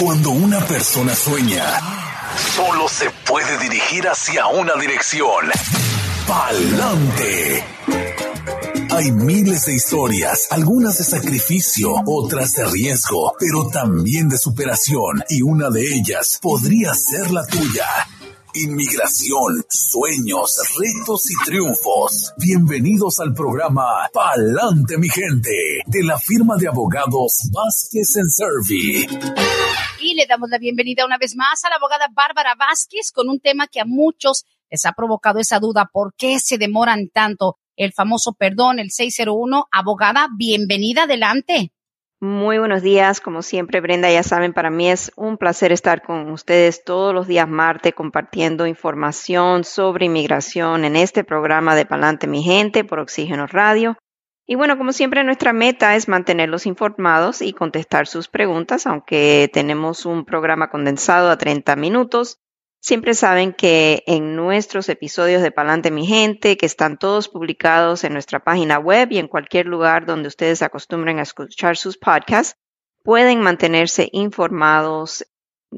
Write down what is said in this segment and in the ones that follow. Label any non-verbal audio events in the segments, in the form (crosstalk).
Cuando una persona sueña, solo se puede dirigir hacia una dirección. Pa'lante. Hay miles de historias, algunas de sacrificio, otras de riesgo, pero también de superación, y una de ellas podría ser la tuya. Inmigración, sueños, retos y triunfos. Bienvenidos al programa Palante mi gente de la firma de abogados Vázquez en Servi. Y le damos la bienvenida una vez más a la abogada Bárbara Vázquez con un tema que a muchos les ha provocado esa duda. ¿Por qué se demoran tanto? El famoso perdón, el 601. Abogada, bienvenida adelante. Muy buenos días, como siempre Brenda, ya saben, para mí es un placer estar con ustedes todos los días martes compartiendo información sobre inmigración en este programa de Palante Mi Gente por Oxígeno Radio. Y bueno, como siempre nuestra meta es mantenerlos informados y contestar sus preguntas, aunque tenemos un programa condensado a 30 minutos. Siempre saben que en nuestros episodios de Palante Mi Gente, que están todos publicados en nuestra página web y en cualquier lugar donde ustedes acostumbren a escuchar sus podcasts, pueden mantenerse informados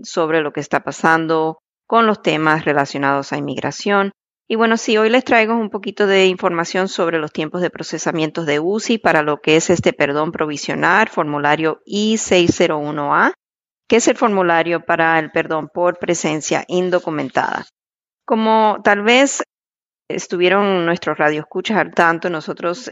sobre lo que está pasando con los temas relacionados a inmigración. Y bueno, sí, hoy les traigo un poquito de información sobre los tiempos de procesamiento de UCI para lo que es este perdón provisional, formulario I-601A, que es el formulario para el perdón por presencia indocumentada. Como tal vez estuvieron nuestros radioescuchas al tanto, nosotros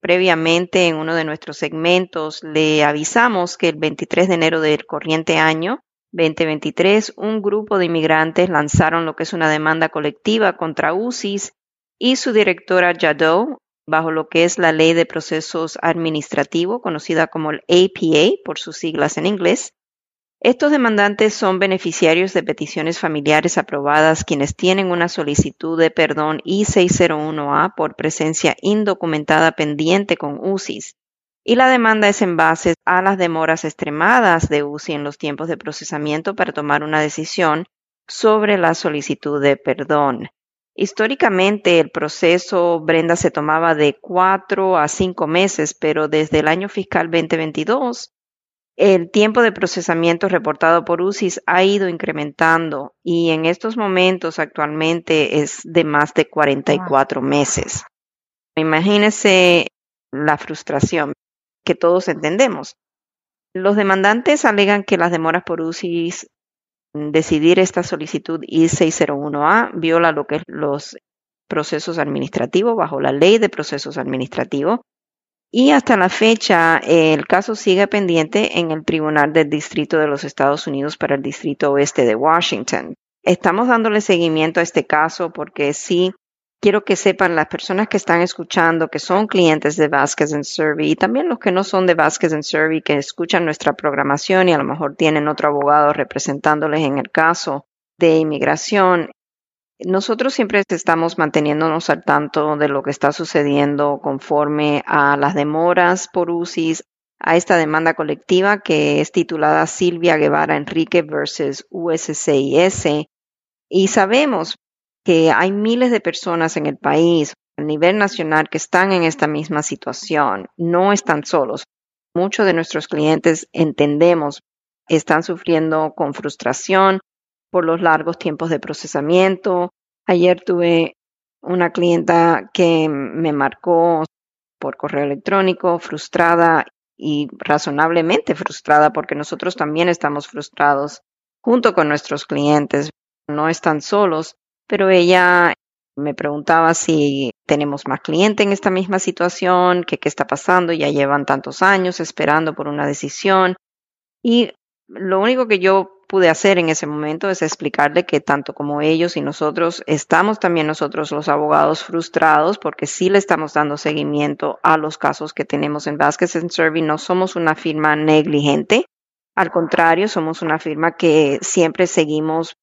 previamente en uno de nuestros segmentos le avisamos que el 23 de enero del corriente año 2023, un grupo de inmigrantes lanzaron lo que es una demanda colectiva contra UCIS y su directora Jadot bajo lo que es la Ley de Procesos Administrativos, conocida como el APA por sus siglas en inglés, estos demandantes son beneficiarios de peticiones familiares aprobadas quienes tienen una solicitud de perdón I-601A por presencia indocumentada pendiente con UCIS. Y la demanda es en base a las demoras extremadas de UCI en los tiempos de procesamiento para tomar una decisión sobre la solicitud de perdón. Históricamente el proceso, Brenda, se tomaba de cuatro a cinco meses, pero desde el año fiscal 2022 el tiempo de procesamiento reportado por UCIS ha ido incrementando y en estos momentos actualmente es de más de 44 meses. Imagínense la frustración que todos entendemos. Los demandantes alegan que las demoras por UCIS decidir esta solicitud I-601A viola lo que es los procesos administrativos bajo la ley de procesos administrativos y hasta la fecha, el caso sigue pendiente en el Tribunal del Distrito de los Estados Unidos para el Distrito Oeste de Washington. Estamos dándole seguimiento a este caso porque sí quiero que sepan las personas que están escuchando que son clientes de Vasquez Survey y también los que no son de Vasquez Survey que escuchan nuestra programación y a lo mejor tienen otro abogado representándoles en el caso de inmigración. Nosotros siempre estamos manteniéndonos al tanto de lo que está sucediendo conforme a las demoras por UCIS, a esta demanda colectiva que es titulada Silvia Guevara Enrique versus USCIS. Y sabemos que hay miles de personas en el país a nivel nacional que están en esta misma situación. No están solos. Muchos de nuestros clientes entendemos están sufriendo con frustración, por los largos tiempos de procesamiento. Ayer tuve una clienta que me marcó por correo electrónico, frustrada y razonablemente frustrada porque nosotros también estamos frustrados junto con nuestros clientes. No están solos, pero ella me preguntaba si tenemos más clientes en esta misma situación, que qué está pasando, ya llevan tantos años esperando por una decisión. Y lo único que yo pude hacer en ese momento es explicarle que tanto como ellos y nosotros estamos también nosotros los abogados frustrados porque sí le estamos dando seguimiento a los casos que tenemos en Vasquez Survey. No somos una firma negligente. Al contrario, somos una firma que siempre seguimos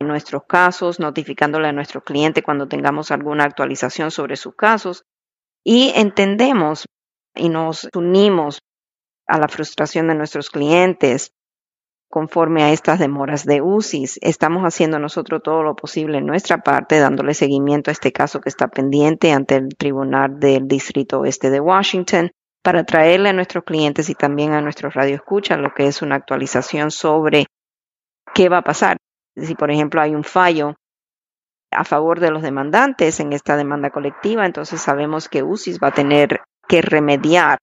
nuestros casos, notificándole a nuestro cliente cuando tengamos alguna actualización sobre sus casos y entendemos y nos unimos a la frustración de nuestros clientes conforme a estas demoras de UCIs. Estamos haciendo nosotros todo lo posible en nuestra parte, dándole seguimiento a este caso que está pendiente ante el Tribunal del Distrito Oeste de Washington para traerle a nuestros clientes y también a nuestros radioescuchas lo que es una actualización sobre qué va a pasar. Si, por ejemplo, hay un fallo a favor de los demandantes en esta demanda colectiva, entonces sabemos que UCIS va a tener que remediar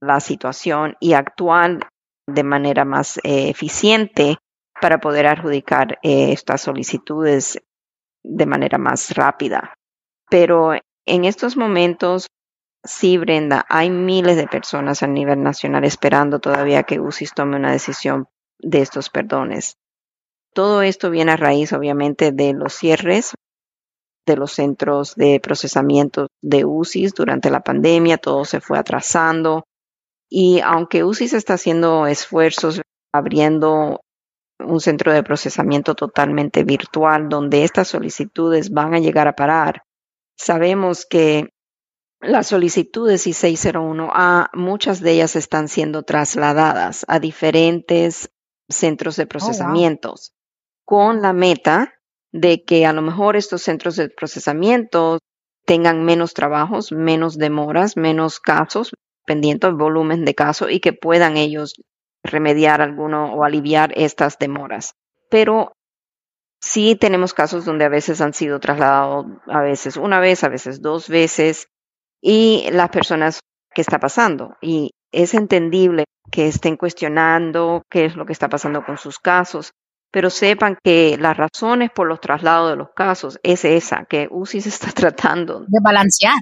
la situación y actuar de manera más eh, eficiente para poder adjudicar eh, estas solicitudes de manera más rápida. Pero en estos momentos, sí, Brenda, hay miles de personas a nivel nacional esperando todavía que UCIS tome una decisión de estos perdones. Todo esto viene a raíz, obviamente, de los cierres de los centros de procesamiento de UCIS durante la pandemia, todo se fue atrasando. Y aunque UCIS está haciendo esfuerzos abriendo un centro de procesamiento totalmente virtual donde estas solicitudes van a llegar a parar, sabemos que las solicitudes I-601A, muchas de ellas están siendo trasladadas a diferentes centros de oh, procesamientos con la meta de que a lo mejor estos centros de procesamiento tengan menos trabajos, menos demoras, menos casos, pendientes del volumen de casos y que puedan ellos remediar alguno o aliviar estas demoras. Pero sí tenemos casos donde a veces han sido trasladados, a veces una vez, a veces dos veces, y las personas, ¿qué está pasando? Y es entendible que estén cuestionando qué es lo que está pasando con sus casos, pero sepan que las razones por los traslados de los casos es esa, que UCI se está (laughs) tratando. De balancear.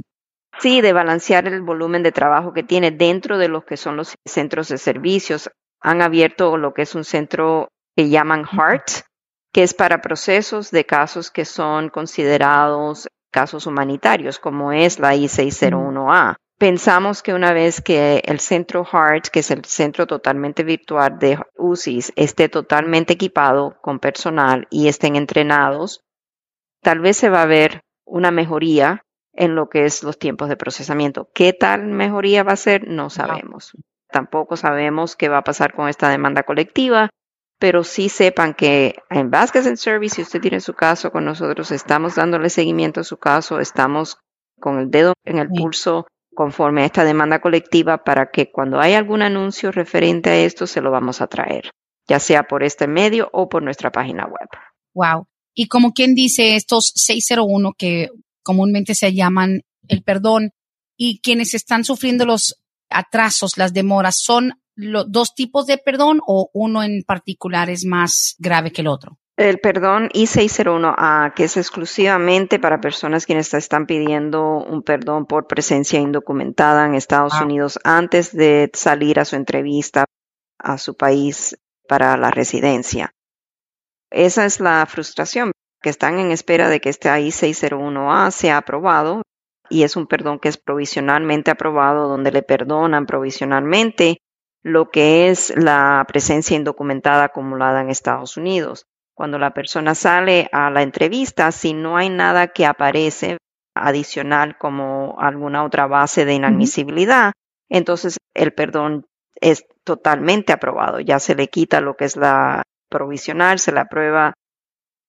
Sí, de balancear el volumen de trabajo que tiene dentro de los que son los centros de servicios. Han abierto lo que es un centro que llaman HEART, que es para procesos de casos que son considerados casos humanitarios, como es la I-601A. Pensamos que una vez que el centro HEART, que es el centro totalmente virtual de UCIS, esté totalmente equipado con personal y estén entrenados, tal vez se va a ver una mejoría en lo que es los tiempos de procesamiento. ¿Qué tal mejoría va a ser? No sabemos. Tampoco sabemos qué va a pasar con esta demanda colectiva, pero sí sepan que en Vasquez and Service, si usted tiene su caso con nosotros, estamos dándole seguimiento a su caso, estamos con el dedo en el pulso conforme a esta demanda colectiva para que cuando hay algún anuncio referente a esto se lo vamos a traer, ya sea por este medio o por nuestra página web. Wow. Y como quien dice, estos 601 que comúnmente se llaman el perdón y quienes están sufriendo los atrasos, las demoras, ¿son los dos tipos de perdón o uno en particular es más grave que el otro? El perdón I-601A, que es exclusivamente para personas quienes están pidiendo un perdón por presencia indocumentada en Estados ah. Unidos antes de salir a su entrevista a su país para la residencia. Esa es la frustración, que están en espera de que este I-601A sea aprobado y es un perdón que es provisionalmente aprobado, donde le perdonan provisionalmente lo que es la presencia indocumentada acumulada en Estados Unidos cuando la persona sale a la entrevista, si no hay nada que aparece adicional como alguna otra base de inadmisibilidad, entonces el perdón es totalmente aprobado. Ya se le quita lo que es la provisional, se le aprueba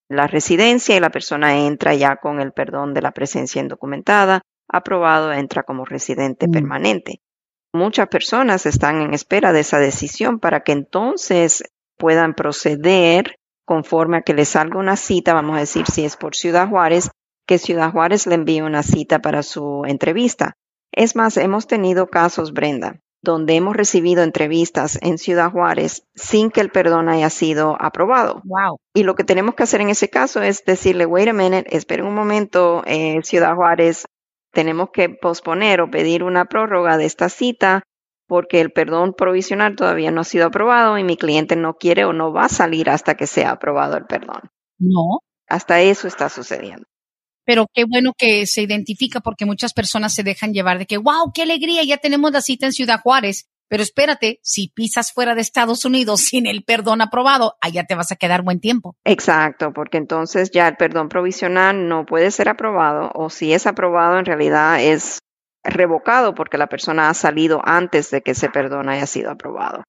la residencia y la persona entra ya con el perdón de la presencia indocumentada, aprobado, entra como residente mm. permanente. Muchas personas están en espera de esa decisión para que entonces puedan proceder conforme a que le salga una cita, vamos a decir si es por Ciudad Juárez, que Ciudad Juárez le envíe una cita para su entrevista. Es más, hemos tenido casos, Brenda, donde hemos recibido entrevistas en Ciudad Juárez sin que el perdón haya sido aprobado. Wow. Y lo que tenemos que hacer en ese caso es decirle, wait a minute, esperen un momento, eh, Ciudad Juárez, tenemos que posponer o pedir una prórroga de esta cita porque el perdón provisional todavía no ha sido aprobado y mi cliente no quiere o no va a salir hasta que sea aprobado el perdón. No. Hasta eso está sucediendo. Pero qué bueno que se identifica porque muchas personas se dejan llevar de que, wow, qué alegría, ya tenemos la cita en Ciudad Juárez. Pero espérate, si pisas fuera de Estados Unidos sin el perdón aprobado, allá te vas a quedar buen tiempo. Exacto, porque entonces ya el perdón provisional no puede ser aprobado o si es aprobado en realidad es revocado porque la persona ha salido antes de que ese perdón haya sido aprobado.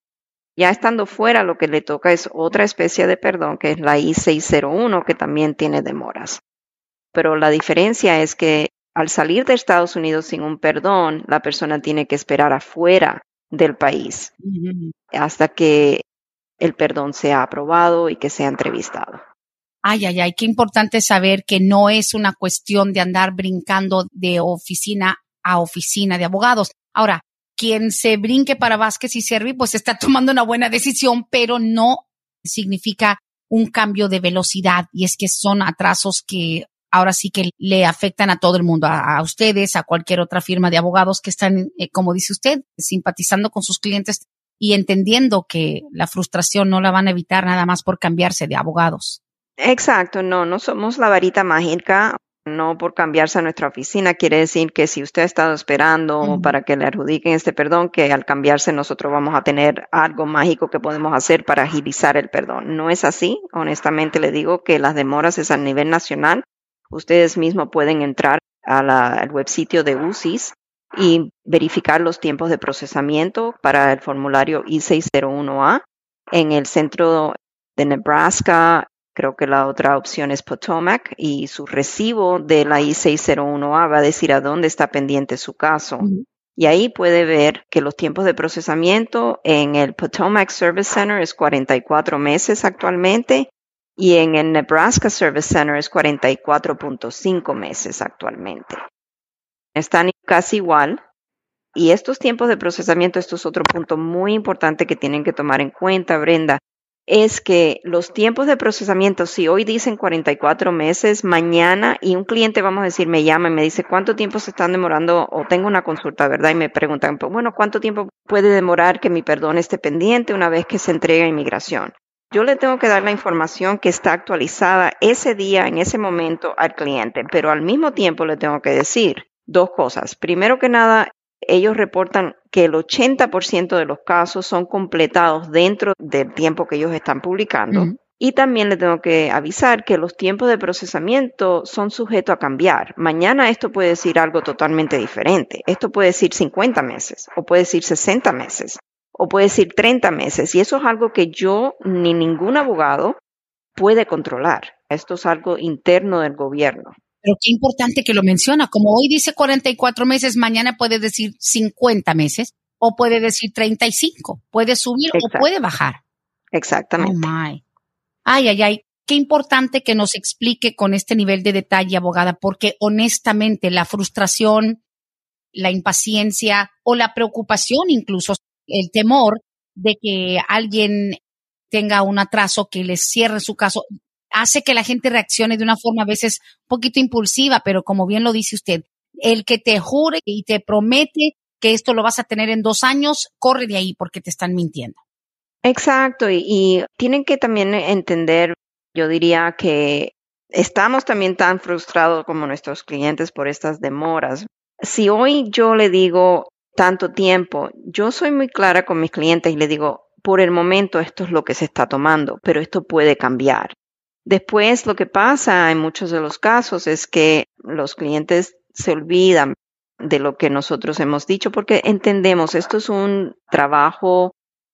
Ya estando fuera, lo que le toca es otra especie de perdón, que es la I-601, que también tiene demoras. Pero la diferencia es que al salir de Estados Unidos sin un perdón, la persona tiene que esperar afuera del país hasta que el perdón sea aprobado y que sea entrevistado. Ay, ay, ay, qué importante saber que no es una cuestión de andar brincando de oficina a oficina de abogados. Ahora, quien se brinque para Vázquez y Servi, pues está tomando una buena decisión, pero no significa un cambio de velocidad y es que son atrasos que ahora sí que le afectan a todo el mundo, a, ustedes, a cualquier otra firma de abogados que están, eh, como dice usted, simpatizando con sus clientes y entendiendo que la frustración no la van a evitar nada más por cambiarse de abogados. Exacto, no, no somos la varita mágica, no por cambiarse a nuestra oficina quiere decir que si usted ha estado esperando para que le adjudiquen este perdón, que al cambiarse nosotros vamos a tener algo mágico que podemos hacer para agilizar el perdón. No es así, honestamente le digo que las demoras es a nivel nacional Ustedes mismos pueden entrar al web sitio de UCIS y verificar los tiempos de procesamiento para el formulario I-601A en el centro de Nebraska. Creo que la otra opción es Potomac y su recibo de la I-601A va a decir a dónde está pendiente su caso. Y ahí puede ver que los tiempos de procesamiento en el Potomac Service Center es 44 meses actualmente y en el Nebraska Service Center es 44.5 meses actualmente. Están casi igual. Y estos tiempos de procesamiento, esto es otro punto muy importante que tienen que tomar en cuenta, Brenda, es que los tiempos de procesamiento, si hoy dicen 44 meses, mañana y un cliente, vamos a decir, me llama y me dice cuánto tiempo se están demorando o tengo una consulta, ¿verdad? Y me preguntan, pues, bueno, ¿cuánto tiempo puede demorar que mi perdón esté pendiente una vez que se entrega inmigración? Yo le tengo que dar la información que está actualizada ese día, en ese momento al cliente, pero al mismo tiempo le tengo que decir dos cosas. Primero que nada, ellos reportan que el 80% de los casos son completados dentro del tiempo que ellos están publicando. Y también le tengo que avisar que los tiempos de procesamiento son sujetos a cambiar. Mañana esto puede decir algo totalmente diferente. Esto puede decir 50 meses o puede decir 60 meses o puede decir 30 meses. Y eso es algo que yo ni ningún abogado puede controlar. Esto es algo interno del gobierno. Pero qué importante que lo menciona. Como hoy dice 44 meses, mañana puede decir 50 meses o puede decir 35. Puede subir o puede bajar. Exactamente. Oh my. Ay, ay, ay. Qué importante que nos explique con este nivel de detalle, abogada, porque honestamente la frustración, la impaciencia o la preocupación incluso el temor de que alguien tenga un atraso que les cierre su caso, hace que la gente reaccione de una forma a veces un poquito impulsiva, pero como bien lo dice usted, el que te jure y te promete que esto lo vas a tener en dos años, corre de ahí porque te están mintiendo. Exacto, y, y tienen que también entender, yo diría que estamos también tan frustrados como nuestros clientes por estas demoras. Si hoy yo le digo, tanto tiempo. Yo soy muy clara con mis clientes y les digo, por el momento esto es lo que se está tomando, pero esto puede cambiar. Después lo que pasa en muchos de los casos es que los clientes se olvidan de lo que nosotros hemos dicho porque entendemos esto es un trabajo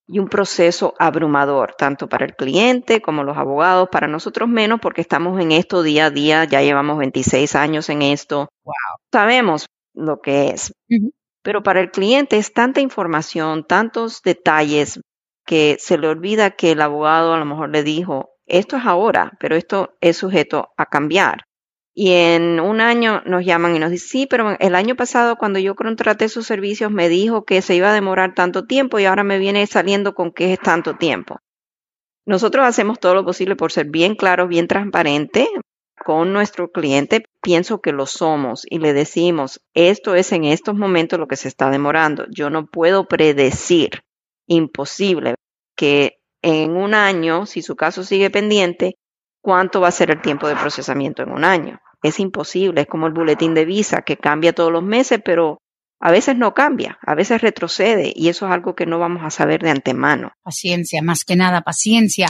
y un proceso abrumador, tanto para el cliente como los abogados, para nosotros menos porque estamos en esto día a día, ya llevamos 26 años en esto. Wow. Sabemos lo que es. Pero para el cliente es tanta información, tantos detalles, que se le olvida que el abogado a lo mejor le dijo, esto es ahora, pero esto es sujeto a cambiar. Y en un año nos llaman y nos dicen, sí, pero el año pasado cuando yo contraté sus servicios me dijo que se iba a demorar tanto tiempo y ahora me viene saliendo con que es tanto tiempo. Nosotros hacemos todo lo posible por ser bien claros, bien transparentes, con nuestro cliente, pienso que lo somos y le decimos, esto es en estos momentos lo que se está demorando. Yo no puedo predecir, imposible, que en un año, si su caso sigue pendiente, cuánto va a ser el tiempo de procesamiento en un año. Es imposible, es como el boletín de visa que cambia todos los meses, pero a veces no cambia, a veces retrocede y eso es algo que no vamos a saber de antemano. Paciencia, más que nada, paciencia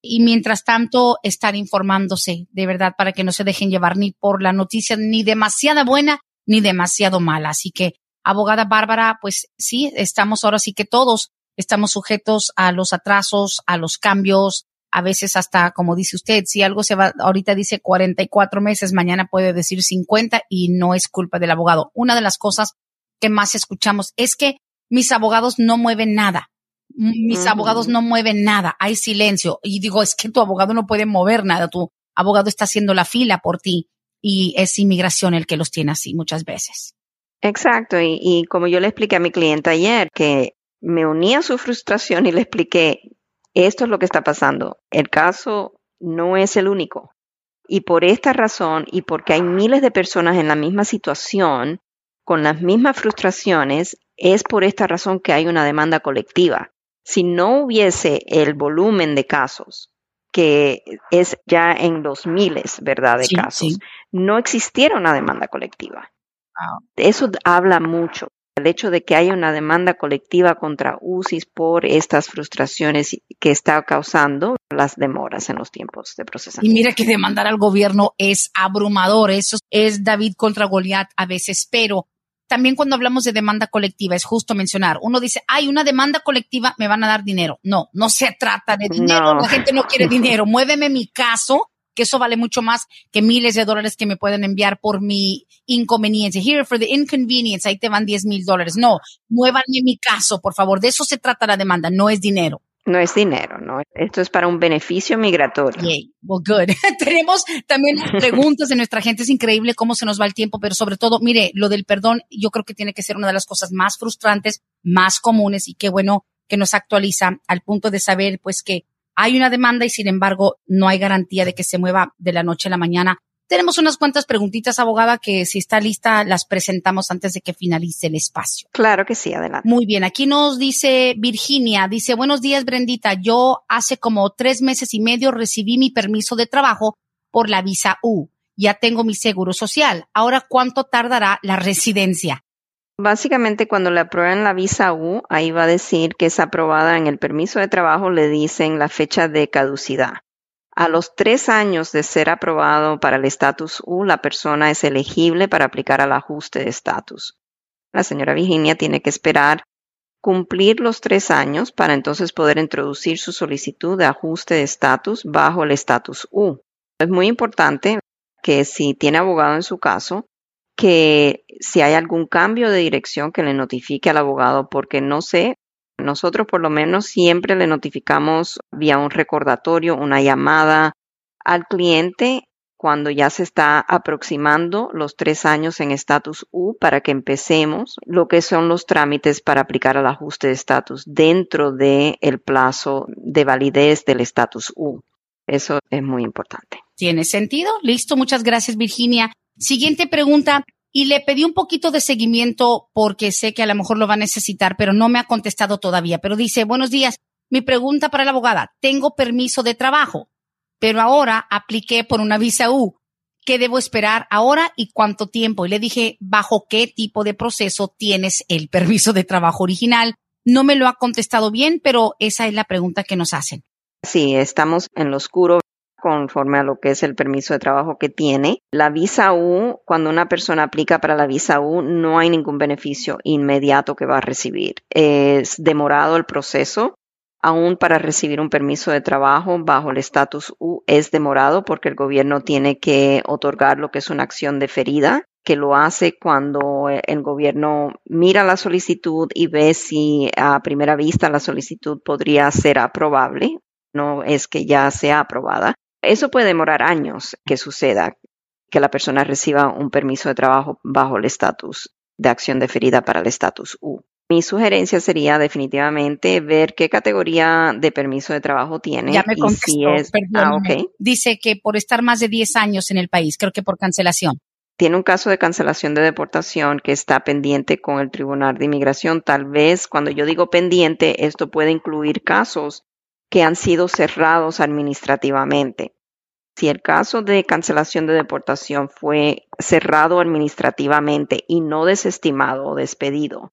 y mientras tanto estar informándose de verdad para que no se dejen llevar ni por la noticia ni demasiada buena ni demasiado mala. Así que, abogada Bárbara, pues sí, estamos ahora sí que todos estamos sujetos a los atrasos, a los cambios, a veces hasta, como dice usted, si algo se va, ahorita dice 44 meses, mañana puede decir 50 y no es culpa del abogado. Una de las cosas que más escuchamos es que mis abogados no mueven nada. Mis abogados no mueven nada. Hay silencio. Y digo, es que tu abogado no puede mover nada. Tu abogado está haciendo la fila por ti y es inmigración el que los tiene así muchas veces. Exacto. Y, y como yo le expliqué a mi cliente ayer, que me uní a su frustración y le expliqué, esto es lo que está pasando. El caso no es el único. Y por esta razón y porque hay miles de personas en la misma situación, con las mismas frustraciones, es por esta razón que hay una demanda colectiva. Si no hubiese el volumen de casos, que es ya en los miles, ¿verdad?, de casos, no existiera una demanda colectiva. Eso habla mucho el hecho de que haya una demanda colectiva contra UCIS por estas frustraciones que está causando las demoras en los tiempos de procesamiento. Y mira que demandar al gobierno es abrumador, eso es David contra Goliat a veces, pero también cuando hablamos de demanda colectiva es justo mencionar, uno dice, hay una demanda colectiva, me van a dar dinero. No, no se trata de dinero, la gente no quiere dinero, (laughs) muéveme mi caso que eso vale mucho más que miles de dólares que me pueden enviar por mi inconveniencia. Here for the inconvenience, ahí te van 10 mil dólares. No, muévanme mi caso, por favor. De eso se trata la demanda, no es dinero. No es dinero, no. Esto es para un beneficio migratorio. Yay. Well, good. (laughs) Tenemos también preguntas de nuestra gente. Es increíble cómo se nos va el tiempo, pero sobre todo, mire, lo del perdón, yo creo que tiene que ser una de las cosas más frustrantes, más comunes y qué bueno que nos actualiza al punto de saber, pues, que hay una demanda y sin embargo no hay garantía de que se mueva de la noche a la mañana. Tenemos unas cuantas preguntitas, abogada, que si está lista las presentamos antes de que finalice el espacio. Claro que sí, adelante. Muy bien, aquí nos dice Virginia, dice, buenos días, Brendita. Yo hace como tres meses y medio recibí mi permiso de trabajo por la visa U. Ya tengo mi seguro social. Ahora, ¿cuánto tardará la residencia? Básicamente, cuando le aprueban la visa U, ahí va a decir que es aprobada en el permiso de trabajo, le dicen la fecha de caducidad. A los tres años de ser aprobado para el estatus U, la persona es elegible para aplicar al ajuste de estatus. La señora Virginia tiene que esperar cumplir los tres años para entonces poder introducir su solicitud de ajuste de estatus bajo el estatus U. Es muy importante que si tiene abogado en su caso, que si hay algún cambio de dirección que le notifique al abogado, porque no sé, nosotros por lo menos siempre le notificamos vía un recordatorio, una llamada al cliente cuando ya se está aproximando los tres años en estatus U para que empecemos lo que son los trámites para aplicar el ajuste de estatus dentro del el plazo de validez del estatus U. Eso es muy importante. ¿Tiene sentido? Listo, muchas gracias Virginia. Siguiente pregunta. Y le pedí un poquito de seguimiento porque sé que a lo mejor lo va a necesitar, pero no me ha contestado todavía. Pero dice, buenos días. Mi pregunta para la abogada, tengo permiso de trabajo, pero ahora apliqué por una visa U. ¿Qué debo esperar ahora y cuánto tiempo? Y le dije, ¿bajo qué tipo de proceso tienes el permiso de trabajo original? No me lo ha contestado bien, pero esa es la pregunta que nos hacen. Sí, estamos en lo oscuro conforme a lo que es el permiso de trabajo que tiene. La visa U, cuando una persona aplica para la visa U, no hay ningún beneficio inmediato que va a recibir. Es demorado el proceso. Aún para recibir un permiso de trabajo bajo el estatus U es demorado porque el gobierno tiene que otorgar lo que es una acción deferida que lo hace cuando el gobierno mira la solicitud y ve si a primera vista la solicitud podría ser aprobable, no es que ya sea aprobada. Eso puede demorar años que suceda, que la persona reciba un permiso de trabajo bajo el estatus de acción deferida para el estatus U. Mi sugerencia sería definitivamente ver qué categoría de permiso de trabajo tiene. Ya me contestó, es, ah, Dice que por estar más de 10 años en el país, creo que por cancelación. Tiene un caso de cancelación de deportación que está pendiente con el Tribunal de Inmigración. Tal vez cuando yo digo pendiente, esto puede incluir casos que han sido cerrados administrativamente. Si el caso de cancelación de deportación fue cerrado administrativamente y no desestimado o despedido,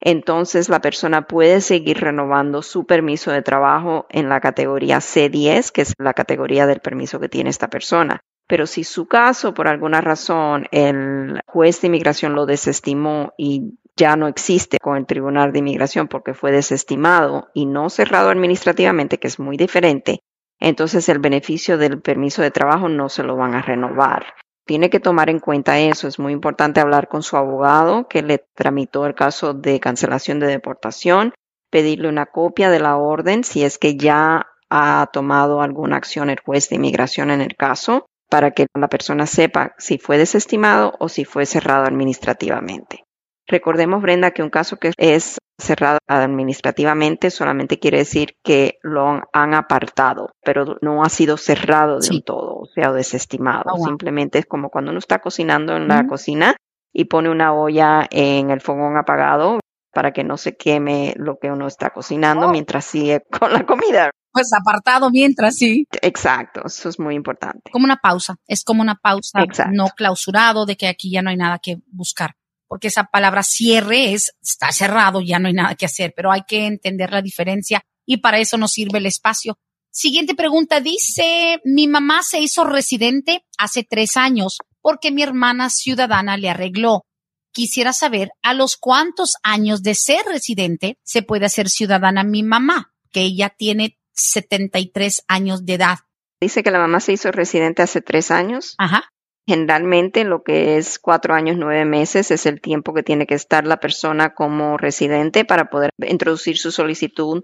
entonces la persona puede seguir renovando su permiso de trabajo en la categoría C10, que es la categoría del permiso que tiene esta persona. Pero si su caso, por alguna razón, el juez de inmigración lo desestimó y ya no existe con el Tribunal de Inmigración porque fue desestimado y no cerrado administrativamente, que es muy diferente, entonces el beneficio del permiso de trabajo no se lo van a renovar. Tiene que tomar en cuenta eso. Es muy importante hablar con su abogado que le tramitó el caso de cancelación de deportación, pedirle una copia de la orden si es que ya ha tomado alguna acción el juez de inmigración en el caso para que la persona sepa si fue desestimado o si fue cerrado administrativamente. Recordemos, Brenda, que un caso que es cerrado administrativamente solamente quiere decir que lo han apartado, pero no ha sido cerrado del todo, o sea, desestimado. Oh, Simplemente es como cuando uno está cocinando en la cocina y pone una olla en el fogón apagado para que no se queme lo que uno está cocinando oh. mientras sigue (laughs) con la comida pues apartado mientras sí. Exacto, eso es muy importante. Como una pausa, es como una pausa no clausurado de que aquí ya no hay nada que buscar. Porque esa palabra cierre es, está cerrado, ya no hay nada que hacer, pero hay que entender la diferencia y para eso nos sirve el espacio. Siguiente pregunta dice, mi mamá se hizo residente hace tres años porque mi hermana ciudadana le arregló. Quisiera saber a los cuántos años de ser residente se puede hacer ciudadana mi mamá, que ella tiene 73 años de edad. Dice que la mamá se hizo residente hace tres años. Ajá. Generalmente lo que es cuatro años, nueve meses es el tiempo que tiene que estar la persona como residente para poder introducir su solicitud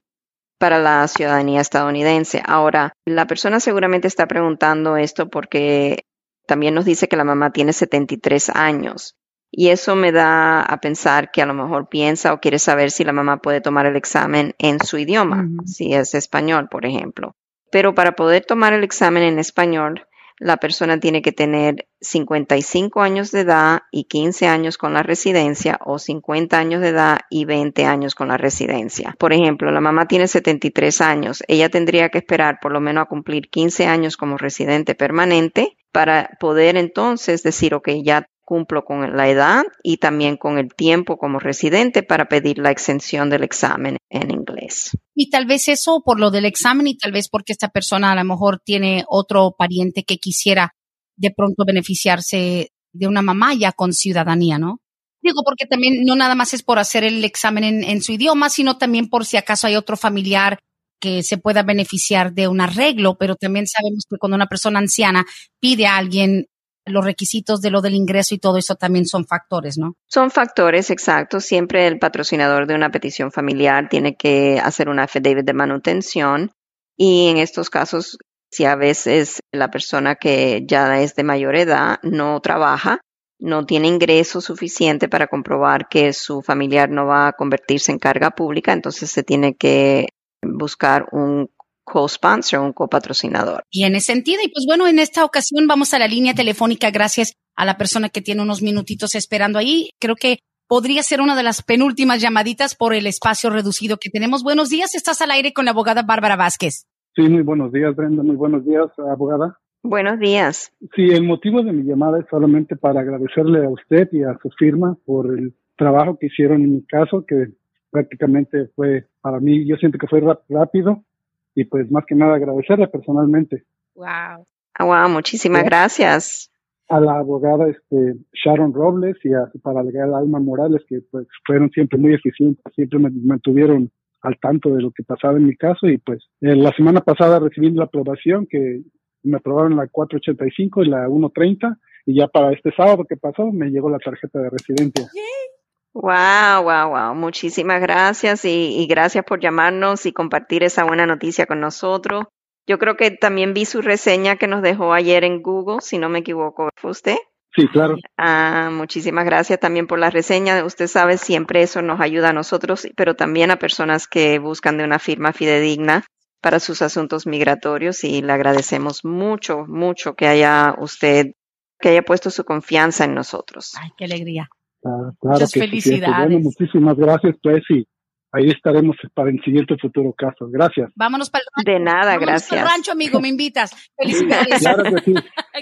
para la ciudadanía estadounidense. Ahora, la persona seguramente está preguntando esto porque también nos dice que la mamá tiene 73 años. Y eso me da a pensar que a lo mejor piensa o quiere saber si la mamá puede tomar el examen en su idioma, si es español, por ejemplo. Pero para poder tomar el examen en español, la persona tiene que tener 55 años de edad y 15 años con la residencia o 50 años de edad y 20 años con la residencia. Por ejemplo, la mamá tiene 73 años. Ella tendría que esperar por lo menos a cumplir 15 años como residente permanente para poder entonces decir, ok, ya cumplo con la edad y también con el tiempo como residente para pedir la exención del examen en inglés. Y tal vez eso por lo del examen y tal vez porque esta persona a lo mejor tiene otro pariente que quisiera de pronto beneficiarse de una mamá ya con ciudadanía, ¿no? Digo, porque también no nada más es por hacer el examen en, en su idioma, sino también por si acaso hay otro familiar que se pueda beneficiar de un arreglo, pero también sabemos que cuando una persona anciana pide a alguien los requisitos de lo del ingreso y todo eso también son factores, ¿no? Son factores, exacto. Siempre el patrocinador de una petición familiar tiene que hacer una affidavit de manutención y en estos casos, si a veces la persona que ya es de mayor edad no trabaja, no tiene ingreso suficiente para comprobar que su familiar no va a convertirse en carga pública, entonces se tiene que buscar un co-sponsor, un copatrocinador. Y en ese sentido, y pues bueno, en esta ocasión vamos a la línea telefónica gracias a la persona que tiene unos minutitos esperando ahí. Creo que podría ser una de las penúltimas llamaditas por el espacio reducido que tenemos. Buenos días, estás al aire con la abogada Bárbara Vázquez. Sí, muy buenos días, Brenda, muy buenos días, abogada. Buenos días. Sí, el motivo de mi llamada es solamente para agradecerle a usted y a su firma por el trabajo que hicieron en mi caso, que prácticamente fue para mí, yo siento que fue rápido y pues más que nada agradecerle personalmente. Wow. Ah, wow, muchísimas gracias. A la abogada este, Sharon Robles y a su paralegal Alma Morales, que pues fueron siempre muy eficientes, siempre me mantuvieron al tanto de lo que pasaba en mi caso y pues eh, la semana pasada recibí la aprobación que me aprobaron la 485 y la 130 y ya para este sábado que pasó me llegó la tarjeta de residencia. Wow, wow, wow. Muchísimas gracias y, gracias por llamarnos y compartir esa buena noticia con nosotros. Yo creo que también vi su reseña que nos dejó ayer en Google, si no me equivoco. ¿Fue usted? Sí, claro. Ah, muchísimas gracias también por la reseña. Usted sabe, siempre eso nos ayuda a nosotros, pero también a personas que buscan de una firma fidedigna para sus asuntos migratorios y le agradecemos mucho, mucho que haya usted, que haya puesto su confianza en nosotros. Ay, qué alegría. Ah, Muchas felicidades. muchísimas gracias, pues, y ahí estaremos para el siguiente futuro caso. Gracias. Vámonos para el rancho. De nada, gracias. Para el rancho, amigo, me invitas. Felicidades. (laughs) claro que sí.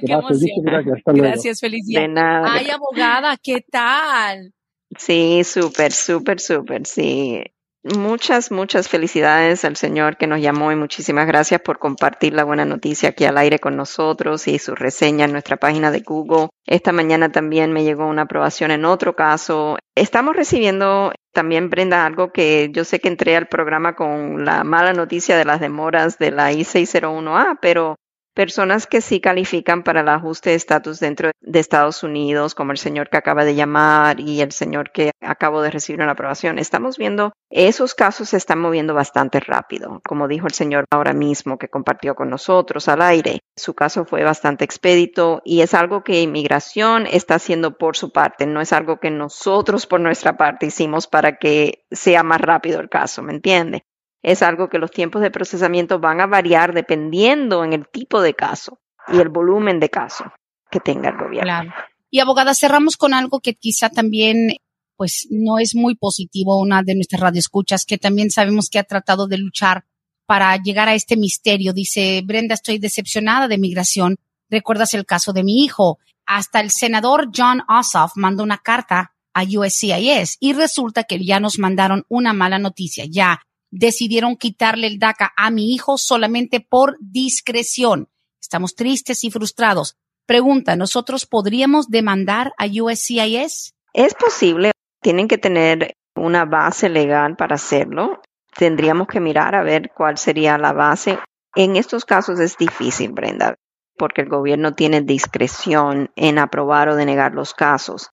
gracias, gracias. Hasta luego. Gracias, felicidades. De nada. Ay, abogada, ¿qué tal? Sí, súper, súper, súper, sí. Muchas, muchas felicidades al señor que nos llamó y muchísimas gracias por compartir la buena noticia aquí al aire con nosotros y su reseña en nuestra página de Google. Esta mañana también me llegó una aprobación en otro caso. Estamos recibiendo también, Brenda, algo que yo sé que entré al programa con la mala noticia de las demoras de la I-601A, pero personas que sí califican para el ajuste de estatus dentro de Estados Unidos, como el señor que acaba de llamar y el señor que acabo de recibir una aprobación. Estamos viendo, esos casos se están moviendo bastante rápido, como dijo el señor ahora mismo que compartió con nosotros al aire. Su caso fue bastante expedito y es algo que inmigración está haciendo por su parte, no es algo que nosotros por nuestra parte hicimos para que sea más rápido el caso, ¿me entiende? Es algo que los tiempos de procesamiento van a variar dependiendo en el tipo de caso y el volumen de caso que tenga el gobierno. Claro. Y abogada, cerramos con algo que quizá también pues no es muy positivo, una de nuestras radioescuchas que también sabemos que ha tratado de luchar para llegar a este misterio. Dice, Brenda, estoy decepcionada de migración. ¿Recuerdas el caso de mi hijo? Hasta el senador John Ossoff mandó una carta a USCIS y resulta que ya nos mandaron una mala noticia. Ya decidieron quitarle el DACA a mi hijo solamente por discreción. Estamos tristes y frustrados. Pregunta, ¿nosotros podríamos demandar a USCIS? Es posible. Tienen que tener una base legal para hacerlo. Tendríamos que mirar a ver cuál sería la base. En estos casos es difícil, Brenda, porque el gobierno tiene discreción en aprobar o denegar los casos.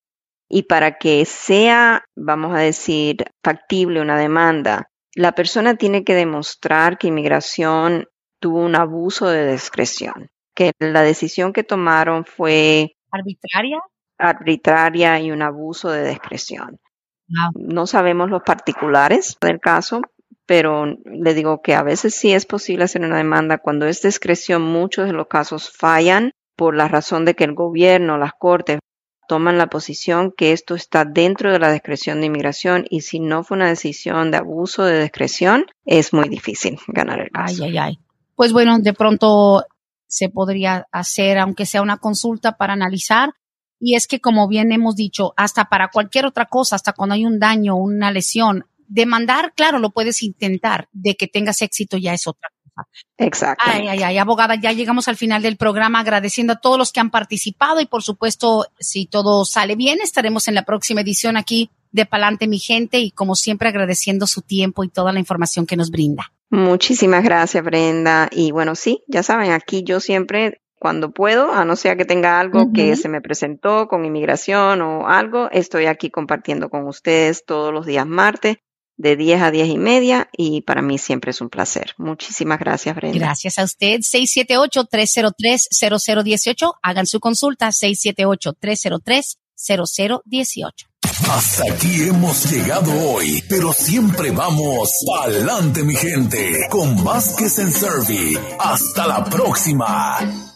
Y para que sea, vamos a decir, factible una demanda, la persona tiene que demostrar que inmigración tuvo un abuso de discreción, que la decisión que tomaron fue arbitraria, arbitraria y un abuso de discreción. No sabemos los particulares del caso, pero le digo que a veces sí es posible hacer una demanda. Cuando es discreción, muchos de los casos fallan por la razón de que el gobierno, las cortes toman la posición que esto está dentro de la discreción de inmigración y si no fue una decisión de abuso de discreción, es muy difícil (laughs) ganar el caso. Ay, ay, ay. Pues bueno, de pronto se podría hacer, aunque sea una consulta para analizar. Y es que, como bien hemos dicho, hasta para cualquier otra cosa, hasta cuando hay un daño, una lesión, demandar, claro, lo puedes intentar. De que tengas éxito ya es otra Exacto. Ay, ay, ay, abogada, ya llegamos al final del programa agradeciendo a todos los que han participado y por supuesto, si todo sale bien, estaremos en la próxima edición aquí de Palante mi gente y como siempre agradeciendo su tiempo y toda la información que nos brinda. Muchísimas gracias, Brenda. Y bueno, sí, ya saben, aquí yo siempre cuando puedo, a no ser que tenga algo que se me presentó con inmigración o algo, estoy aquí compartiendo con ustedes todos los días martes de 10 a 10 y media y para mí siempre es un placer. Muchísimas gracias, Brenda. Gracias a usted. 678-303-0018. Hagan su consulta. 678-303-0018. Hasta aquí hemos llegado hoy, pero siempre vamos adelante, mi gente, con Vázquez en Servi. Hasta la próxima.